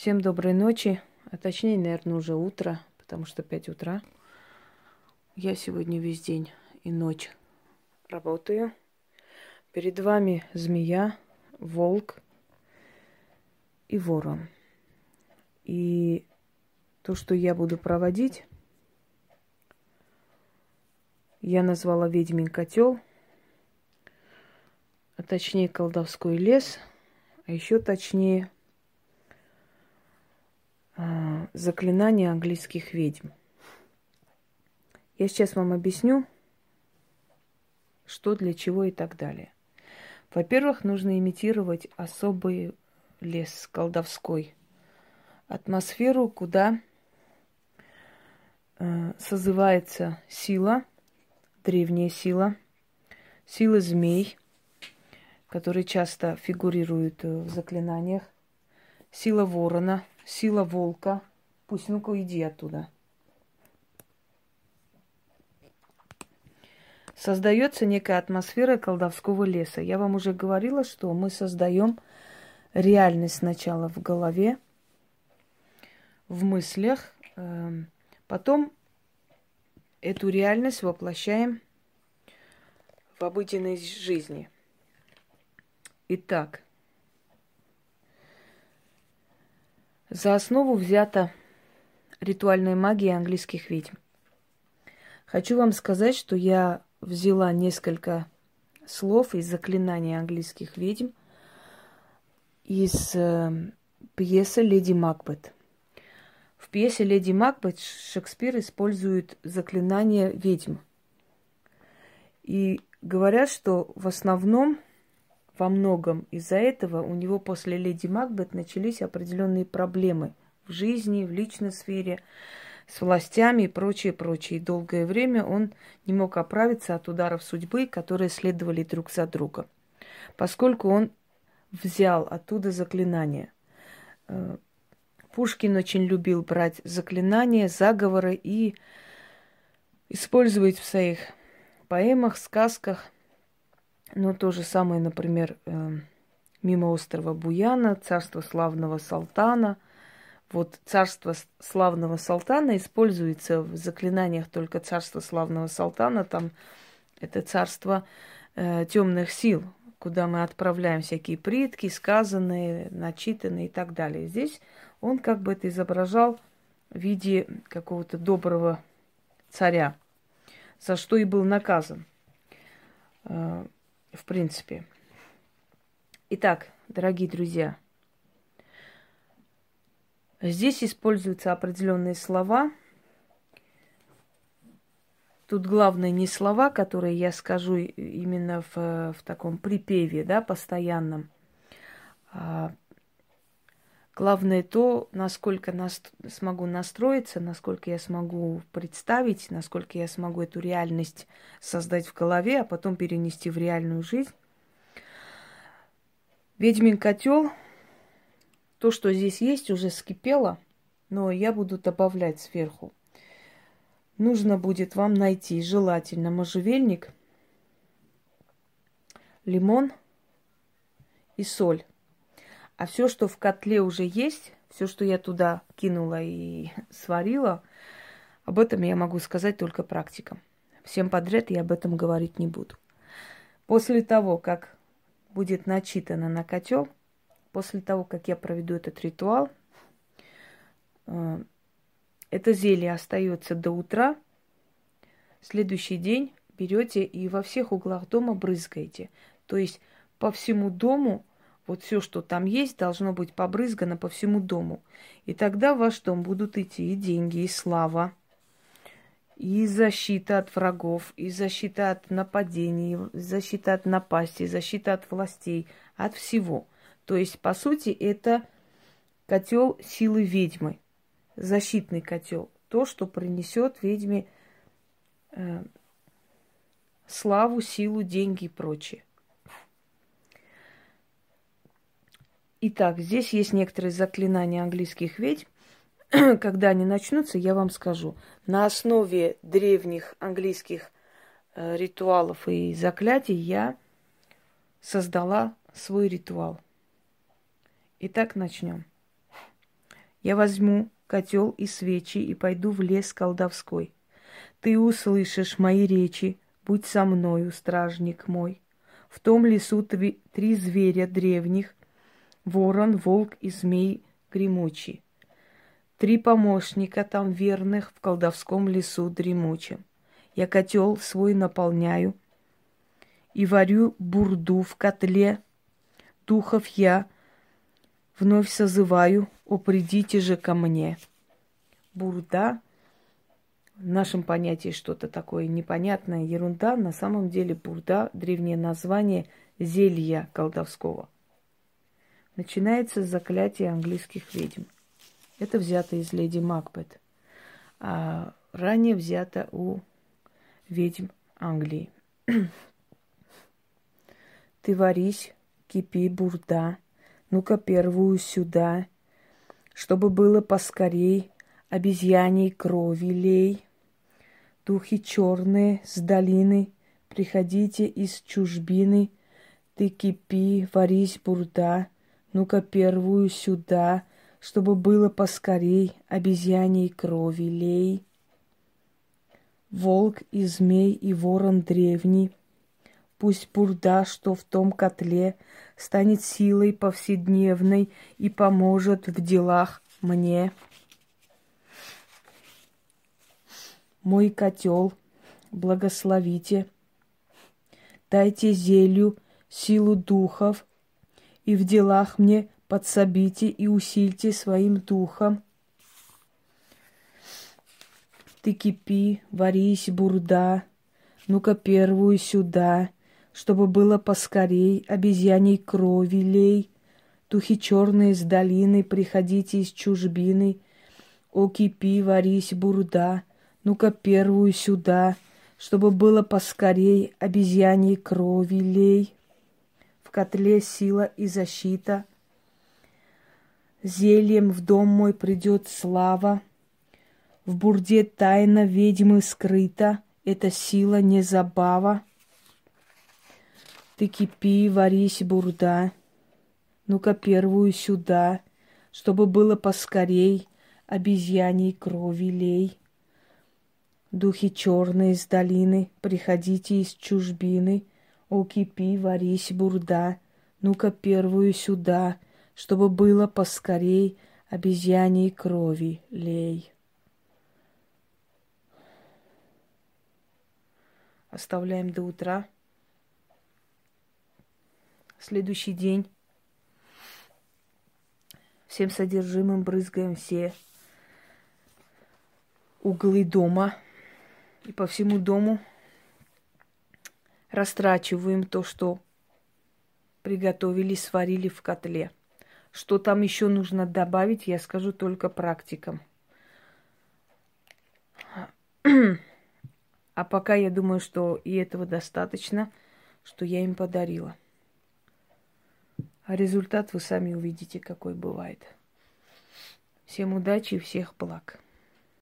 Всем доброй ночи, а точнее, наверное, уже утро, потому что 5 утра. Я сегодня весь день и ночь работаю. Перед вами змея, волк и ворон. И то, что я буду проводить, я назвала ведьмин котел, а точнее колдовской лес, а еще точнее заклинание английских ведьм. Я сейчас вам объясню, что для чего и так далее. Во-первых, нужно имитировать особый лес колдовской, атмосферу, куда э, созывается сила, древняя сила, сила змей, которые часто фигурируют э, в заклинаниях, сила ворона, сила волка. Пусть ну-ка иди оттуда. Создается некая атмосфера колдовского леса. Я вам уже говорила, что мы создаем реальность сначала в голове, в мыслях, эм, потом эту реальность воплощаем в обыденной жизни. Итак, За основу взята ритуальная магия английских ведьм. Хочу вам сказать, что я взяла несколько слов из заклинаний английских ведьм из э, пьесы «Леди Макбет». В пьесе «Леди Макбет» Шекспир использует заклинания ведьм. И говорят, что в основном – во многом из-за этого у него после Леди Макбет начались определенные проблемы жизни, в личной сфере, с властями и прочее, прочее. И долгое время он не мог оправиться от ударов судьбы, которые следовали друг за другом, поскольку он взял оттуда заклинания. Э, Пушкин очень любил брать заклинания, заговоры и использовать в своих поэмах, сказках – но то же самое, например, э, мимо острова Буяна, царство славного Салтана. Вот царство славного Салтана используется в заклинаниях только царство славного Салтана. Там это царство э, темных сил, куда мы отправляем всякие предки, сказанные, начитанные и так далее. Здесь он как бы это изображал в виде какого-то доброго царя, за что и был наказан. Э, в принципе. Итак, дорогие друзья, здесь используются определенные слова. Тут главное не слова, которые я скажу именно в, в таком припеве, да, постоянном, а Главное то, насколько нас, смогу настроиться, насколько я смогу представить, насколько я смогу эту реальность создать в голове, а потом перенести в реальную жизнь. Ведьмин котел, то, что здесь есть, уже скипело, но я буду добавлять сверху. Нужно будет вам найти желательно можжевельник, лимон и соль. А все, что в котле уже есть, все, что я туда кинула и сварила, об этом я могу сказать только практикам. Всем подряд я об этом говорить не буду. После того, как будет начитано на котел, после того, как я проведу этот ритуал, э, это зелье остается до утра. Следующий день берете и во всех углах дома брызгаете. То есть по всему дому вот все, что там есть, должно быть побрызгано по всему дому. И тогда в ваш дом будут идти и деньги, и слава, и защита от врагов, и защита от нападений, и защита от напасти, и защита от властей, от всего. То есть, по сути, это котел силы ведьмы, защитный котел, то, что принесет ведьме э, славу, силу, деньги и прочее. Итак, здесь есть некоторые заклинания английских ведьм. Когда они начнутся, я вам скажу. На основе древних английских э, ритуалов и заклятий я создала свой ритуал. Итак, начнем. Я возьму котел и свечи и пойду в лес колдовской. Ты услышишь мои речи, будь со мною, стражник мой. В том лесу три, зверя древних, ворон, волк и змей гремучий. Три помощника там верных в колдовском лесу дремучем. Я котел свой наполняю и варю бурду в котле. Духов я вновь созываю, о, придите же ко мне. Бурда в нашем понятии что-то такое непонятное, ерунда. На самом деле бурда – древнее название зелья колдовского. Начинается с заклятия английских ведьм – это взято из леди Макбет, а ранее взято у ведьм Англии. Ты варись, кипи, бурда, ну-ка первую сюда, чтобы было поскорей, обезьяней крови лей. Духи черные с долины, приходите из чужбины, ты кипи, варись, бурда, ну-ка первую сюда, чтобы было поскорей обезьяней крови лей. Волк и змей и ворон древний, пусть бурда, что в том котле, станет силой повседневной и поможет в делах мне. Мой котел, благословите, дайте зелью силу духов, и в делах мне подсобите и усильте своим духом. Ты кипи, варись, бурда, ну-ка первую сюда, чтобы было поскорей, обезьяней крови лей. Духи черные с долины, приходите из чужбины. О, кипи, варись, бурда, ну-ка первую сюда, чтобы было поскорей, обезьяней крови лей. В котле сила и защита — Зельем в дом мой придет слава, В бурде тайна ведьмы скрыта, Это сила не забава. Ты кипи, варись, бурда, Ну-ка первую сюда, Чтобы было поскорей, Обезьяней крови лей. Духи черные из долины, Приходите из чужбины, О, кипи, варись, бурда, Ну-ка первую сюда — чтобы было поскорей обезьяней крови лей. Оставляем до утра. Следующий день. Всем содержимым брызгаем все углы дома. И по всему дому растрачиваем то, что приготовили, сварили в котле. Что там еще нужно добавить, я скажу только практикам. А пока я думаю, что и этого достаточно, что я им подарила. А результат вы сами увидите, какой бывает. Всем удачи и всех благ.